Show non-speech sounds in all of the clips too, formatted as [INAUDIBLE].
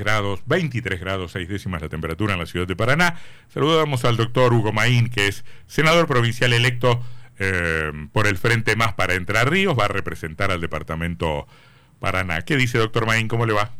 grados, 23 grados 6 décimas la temperatura en la ciudad de Paraná. Saludamos al doctor Hugo Maín, que es senador provincial electo eh, por el Frente Más para Entre Ríos, va a representar al departamento Paraná. ¿Qué dice doctor Maín? ¿Cómo le va?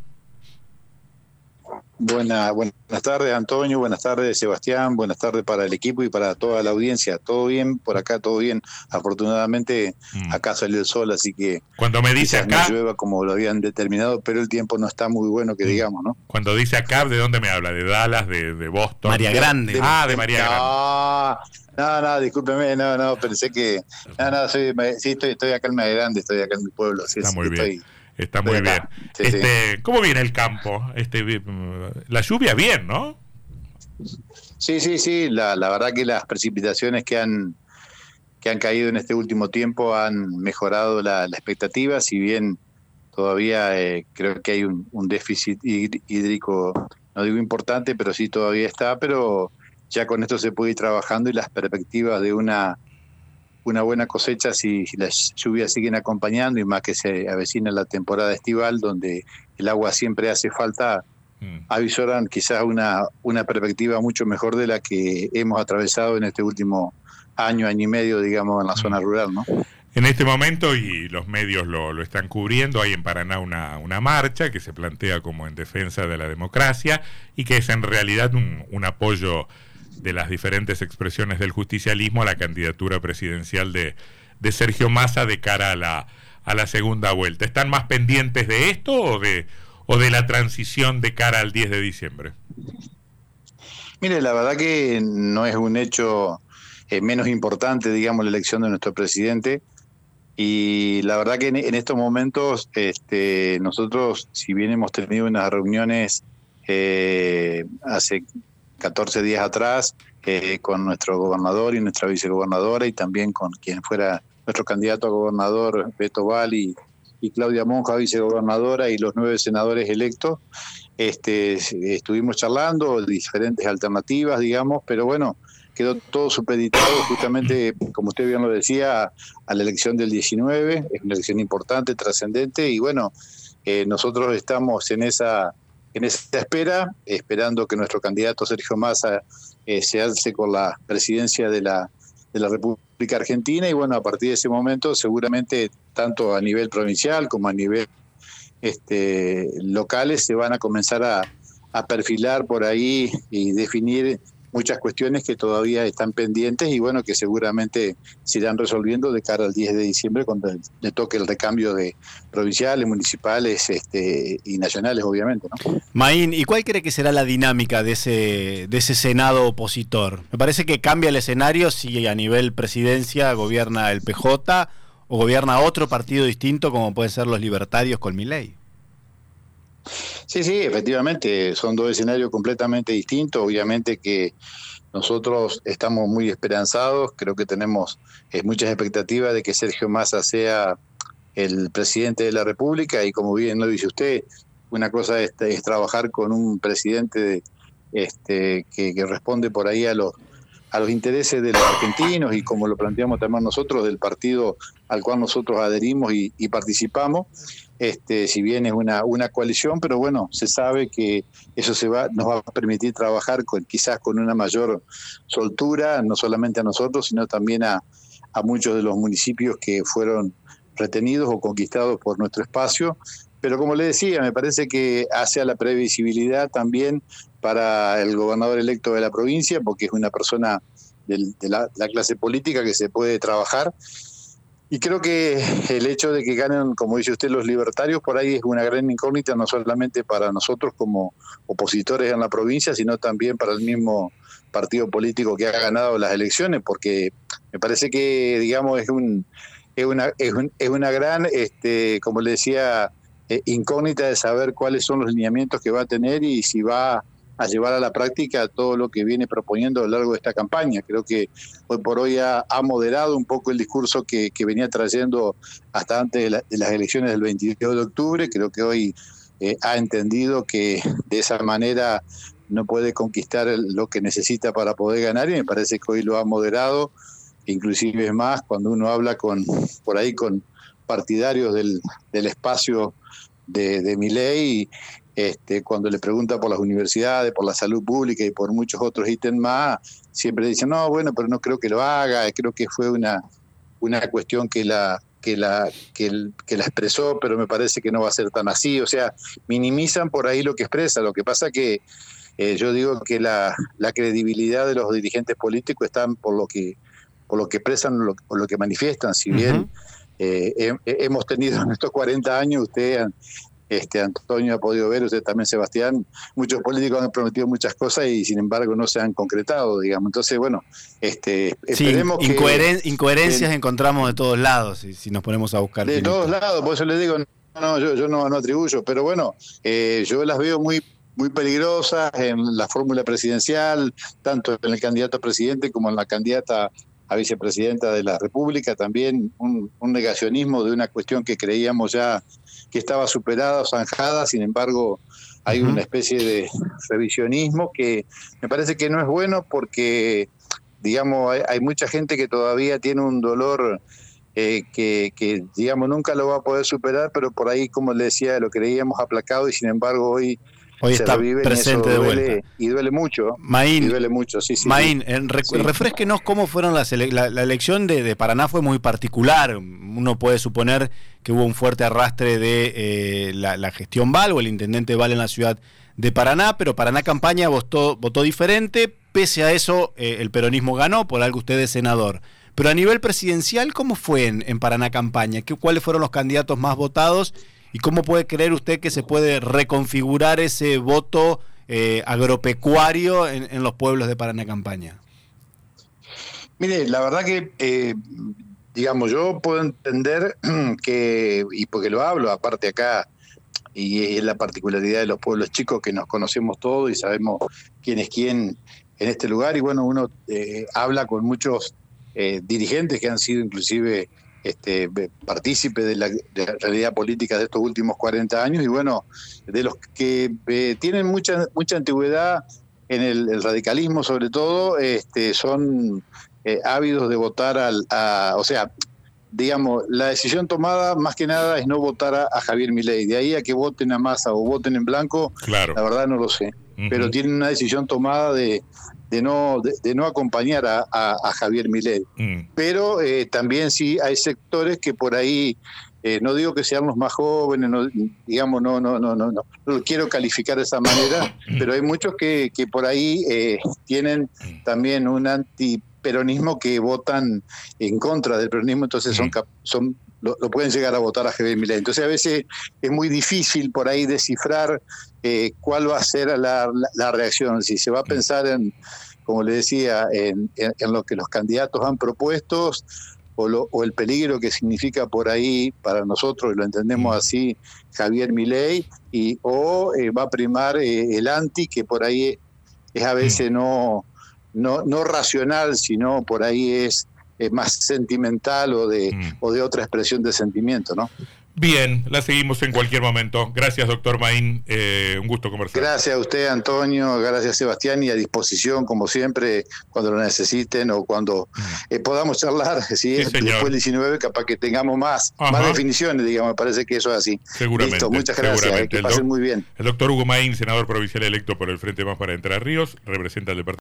Buena, buenas tardes, Antonio. Buenas tardes, Sebastián. Buenas tardes para el equipo y para toda la audiencia. Todo bien, por acá todo bien. Afortunadamente, mm. acá salió el sol, así que. Cuando me dice acá. No llueva como lo habían determinado, pero el tiempo no está muy bueno, que mm. digamos, ¿no? Cuando dice acá, ¿de dónde me habla? ¿De Dallas? ¿De, de Boston? María Grande. ah, de María Grande. No, no, discúlpeme, no, no, pensé que. No, no, soy, sí, estoy, estoy acá en María Grande, estoy acá en mi pueblo. Sí, está muy bien. Está muy bien. este, ¿Cómo viene el campo? Este, la lluvia bien, ¿no? Sí, sí, sí. La, la verdad que las precipitaciones que han que han caído en este último tiempo han mejorado la, expectativa, si bien todavía eh, creo que hay un, un, déficit hídrico, no digo importante, pero sí todavía está, pero ya con esto se puede ir trabajando y las perspectivas de una una buena cosecha si, las lluvias siguen acompañando y más que se avecina la temporada estival donde el agua siempre hace falta, mm. avisoran quizás una, una perspectiva mucho mejor de la que hemos atravesado en este último año, año y medio, digamos, en la zona mm. rural, ¿no? En este momento, y los medios lo, lo están cubriendo, hay en Paraná una, una, marcha que se plantea como en defensa de la democracia y que es en realidad un, un apoyo de las diferentes expresiones del justicialismo a la candidatura presidencial de, de Sergio Massa de cara a la, a la segunda vuelta. ¿Están más pendientes de esto o de, o de la transición de cara al 10 de diciembre? Mire, la verdad que no es un hecho eh, menos importante, digamos, la elección de nuestro presidente. Y la verdad que en, estos momentos este, nosotros, si bien hemos tenido unas reuniones eh, hace 14 días atrás eh, con nuestro gobernador y nuestra vicegobernadora y también con quien fuera nuestro candidato a gobernador, Beto Val y, Claudia Monja, vicegobernadora, y los nueve senadores electos. Este, estuvimos charlando diferentes alternativas, digamos, pero bueno, quedó todo supeditado justamente, como usted bien lo decía, a la elección del 19, es una elección importante, trascendente, y bueno, eh, nosotros estamos en esa en esa espera, esperando que nuestro candidato Sergio Massa eh, se alce con la presidencia de la, de la República Argentina. Y bueno, a partir de ese momento seguramente tanto a nivel provincial como a nivel este, locales se van a comenzar a, a perfilar por ahí y definir muchas cuestiones que todavía están pendientes y bueno, que seguramente se irán resolviendo de cara al 10 de diciembre cuando le toque el recambio de provinciales, municipales este, y nacionales, obviamente. ¿no? Maín, ¿y cuál cree que será la dinámica de ese, de ese Senado opositor? Me parece que cambia el escenario si a nivel presidencia gobierna el PJ o gobierna otro partido distinto como pueden ser los libertarios con mi ley. Sí, sí, efectivamente, son dos escenarios completamente distintos. Obviamente que nosotros estamos muy esperanzados, creo que tenemos eh, muchas expectativas de que Sergio Massa sea el presidente de la República y como bien lo dice usted, una cosa es, trabajar con un presidente este, que, responde por ahí a los a los intereses de los argentinos y como lo planteamos también nosotros del partido al cual nosotros adherimos y participamos este, si bien es una, una coalición, pero bueno, se sabe que eso se va, nos va a permitir trabajar quizás con una mayor soltura, no solamente a nosotros, sino también a, a muchos de los municipios que fueron retenidos o conquistados por nuestro espacio. Pero como le decía, me parece que hace a la previsibilidad también para el gobernador electo de la provincia, porque es una persona de, la, la clase política que se puede trabajar. Y creo que el hecho de que ganen, como dice usted, los libertarios, por ahí es una gran incógnita, no solamente para nosotros como opositores en la provincia, sino también para el mismo partido político que ha ganado las elecciones, porque me parece que, digamos, es, un, es, una, es, es una gran, este, como le decía, eh, incógnita de saber cuáles son los lineamientos que va a tener y si va a llevar a la práctica todo lo que viene proponiendo a lo largo de esta campaña. Creo que hoy por hoy ha, moderado un poco el discurso que, venía trayendo hasta antes de, las elecciones del 22 de octubre. Creo que hoy eh, ha entendido que de esa manera no puede conquistar lo que necesita para poder ganar y me parece que hoy lo ha moderado, inclusive es más, cuando uno habla con por ahí con partidarios del, espacio de, de mi ley este, cuando le pregunta por las universidades, por la salud pública y por muchos otros ítems más, siempre dicen, no, bueno, pero no creo que lo haga, creo que fue una, una cuestión que la, que la, que, la expresó, pero me parece que no va a ser tan así. O sea, minimizan por ahí lo que expresa. Lo que pasa que eh, yo digo que la, la, credibilidad de los dirigentes políticos están por lo que, por lo que expresan, lo, por lo que manifiestan. Si bien eh, hemos tenido en estos 40 años, usted este, Antonio ha podido ver, usted también Sebastián, muchos políticos han prometido muchas cosas y sin embargo no se han concretado, digamos. Entonces, bueno, este, esperemos que... Incoherencias encontramos de todos lados, si, si nos ponemos a buscar. De todos lados, por eso le digo, no, yo, yo no, atribuyo, pero bueno, eh, yo las veo muy muy peligrosas en la fórmula presidencial, tanto en el candidato a presidente como en la candidata a vicepresidenta de la República, también un, un negacionismo de una cuestión que creíamos ya que estaba superada o zanjada, sin embargo hay una especie de revisionismo que me parece que no es bueno porque, digamos, hay, mucha gente que todavía tiene un dolor eh, que, que, digamos, nunca lo va a poder superar, pero por ahí, como le decía, lo creíamos aplacado y sin embargo hoy Hoy está presente de vuelta. Y duele mucho. Maín, duele mucho, sí, sí. Maín, refresquenos cómo fueron las la, elección de, Paraná fue muy particular. Uno puede suponer que hubo un fuerte arrastre de eh, la, gestión Val o el intendente Val en la ciudad de Paraná, pero Paraná Campaña votó, votó diferente. Pese a eso, eh, el peronismo ganó, por algo usted es senador. Pero a nivel presidencial, ¿cómo fue en, en Paraná Campaña? ¿Qué, ¿Cuáles fueron los candidatos más votados? ¿Y cómo puede creer usted que se puede reconfigurar ese voto eh, agropecuario en, los pueblos de Paraná Campaña? Mire, la verdad que, eh, digamos, yo puedo entender [CLEARS THROAT] que, y porque lo hablo, aparte acá, y es la particularidad de los pueblos chicos que nos conocemos todos y sabemos quién es quién en este lugar, y bueno, uno eh, habla con muchos dirigentes que han sido inclusive este, partícipe de la, realidad política de estos últimos 40 años y bueno, de los que eh, tienen mucha, mucha antigüedad en el, radicalismo sobre todo, este, son eh, ávidos de votar al, a, o sea, digamos, la decisión tomada más que nada es no votar a, Javier Milei. De ahí a que voten a Massa o voten en blanco, claro. la verdad no lo sé. Pero tienen una decisión tomada de, de no, de, no acompañar a, a, Javier Milei. Mm. Pero eh, también sí hay sectores que por ahí, eh, no digo que sean los más jóvenes, no, digamos, no, no, no, no, no, lo quiero calificar de esa manera, pero hay muchos que, que por ahí eh, tienen también un antiperonismo que votan en contra del peronismo, entonces son, mm. son lo, pueden llegar a votar a Javier Milei. Entonces a veces es muy difícil por ahí descifrar eh, cuál va a ser la, reacción, si se va a pensar en, como le decía, en, lo que los candidatos han propuesto o, lo, o, el peligro que significa por ahí para nosotros, y lo entendemos mm. así, Javier Milei, y, o eh, va a primar eh, el anti, que por ahí es a veces mm. no, no, no racional, sino por ahí es más sentimental o de, mm. o de otra expresión de sentimiento, ¿no? Bien, la seguimos en cualquier momento. Gracias, doctor Maín. Eh, un gusto conversar. Gracias a usted, Antonio. Gracias, Sebastián. Y a disposición, como siempre, cuando lo necesiten o cuando mm. eh, podamos charlar. [LAUGHS] Si es después del 19, capaz que tengamos más, más definiciones, digamos. Me parece que eso es así. Seguramente. muchas gracias. Eh, que pasen muy bien. El doctor Hugo Maín, senador provincial electo por el Frente Más para Entre Ríos, representa el departamento.